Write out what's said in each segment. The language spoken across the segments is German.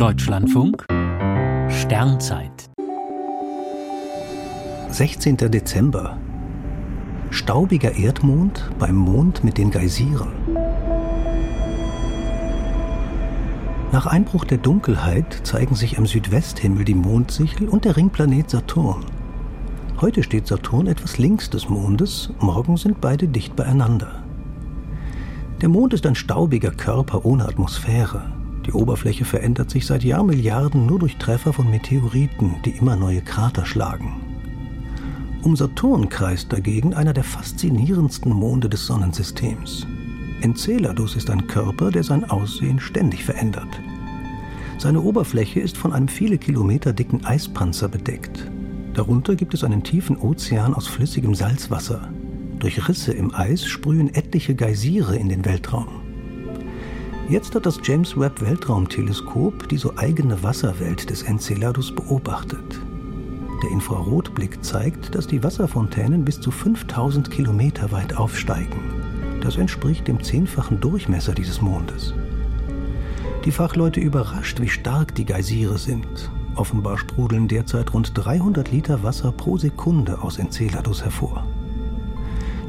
Deutschlandfunk Sternzeit 16. Dezember Staubiger Erdmond beim Mond mit den Geysiren. Nach Einbruch der Dunkelheit zeigen sich am Südwesthimmel die Mondsichel und der Ringplanet Saturn. Heute steht Saturn etwas links des Mondes, morgen sind beide dicht beieinander. Der Mond ist ein staubiger Körper ohne Atmosphäre. Die Oberfläche verändert sich seit Jahrmilliarden nur durch Treffer von Meteoriten, die immer neue Krater schlagen. Um Saturn kreist dagegen einer der faszinierendsten Monde des Sonnensystems. Enceladus ist ein Körper, der sein Aussehen ständig verändert. Seine Oberfläche ist von einem viele Kilometer dicken Eispanzer bedeckt. Darunter gibt es einen tiefen Ozean aus flüssigem Salzwasser. Durch Risse im Eis sprühen etliche Geysire in den Weltraum. Jetzt hat das James Webb Weltraumteleskop die so eigene Wasserwelt des Enceladus beobachtet. Der Infrarotblick zeigt, dass die Wasserfontänen bis zu 5000 Kilometer weit aufsteigen. Das entspricht dem zehnfachen Durchmesser dieses Mondes. Die Fachleute überrascht, wie stark die Geysire sind. Offenbar sprudeln derzeit rund 300 Liter Wasser pro Sekunde aus Enceladus hervor.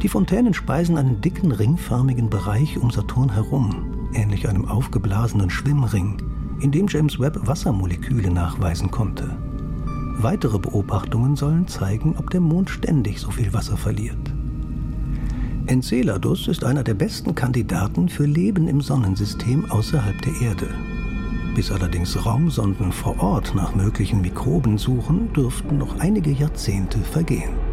Die Fontänen speisen einen dicken ringförmigen Bereich um Saturn herum, ähnlich einem aufgeblasenen Schwimmring, in dem James Webb Wassermoleküle nachweisen konnte. Weitere Beobachtungen sollen zeigen, ob der Mond ständig so viel Wasser verliert. Enceladus ist einer der besten Kandidaten für Leben im Sonnensystem außerhalb der Erde. Bis allerdings Raumsonden vor Ort nach möglichen Mikroben suchen, dürften noch einige Jahrzehnte vergehen.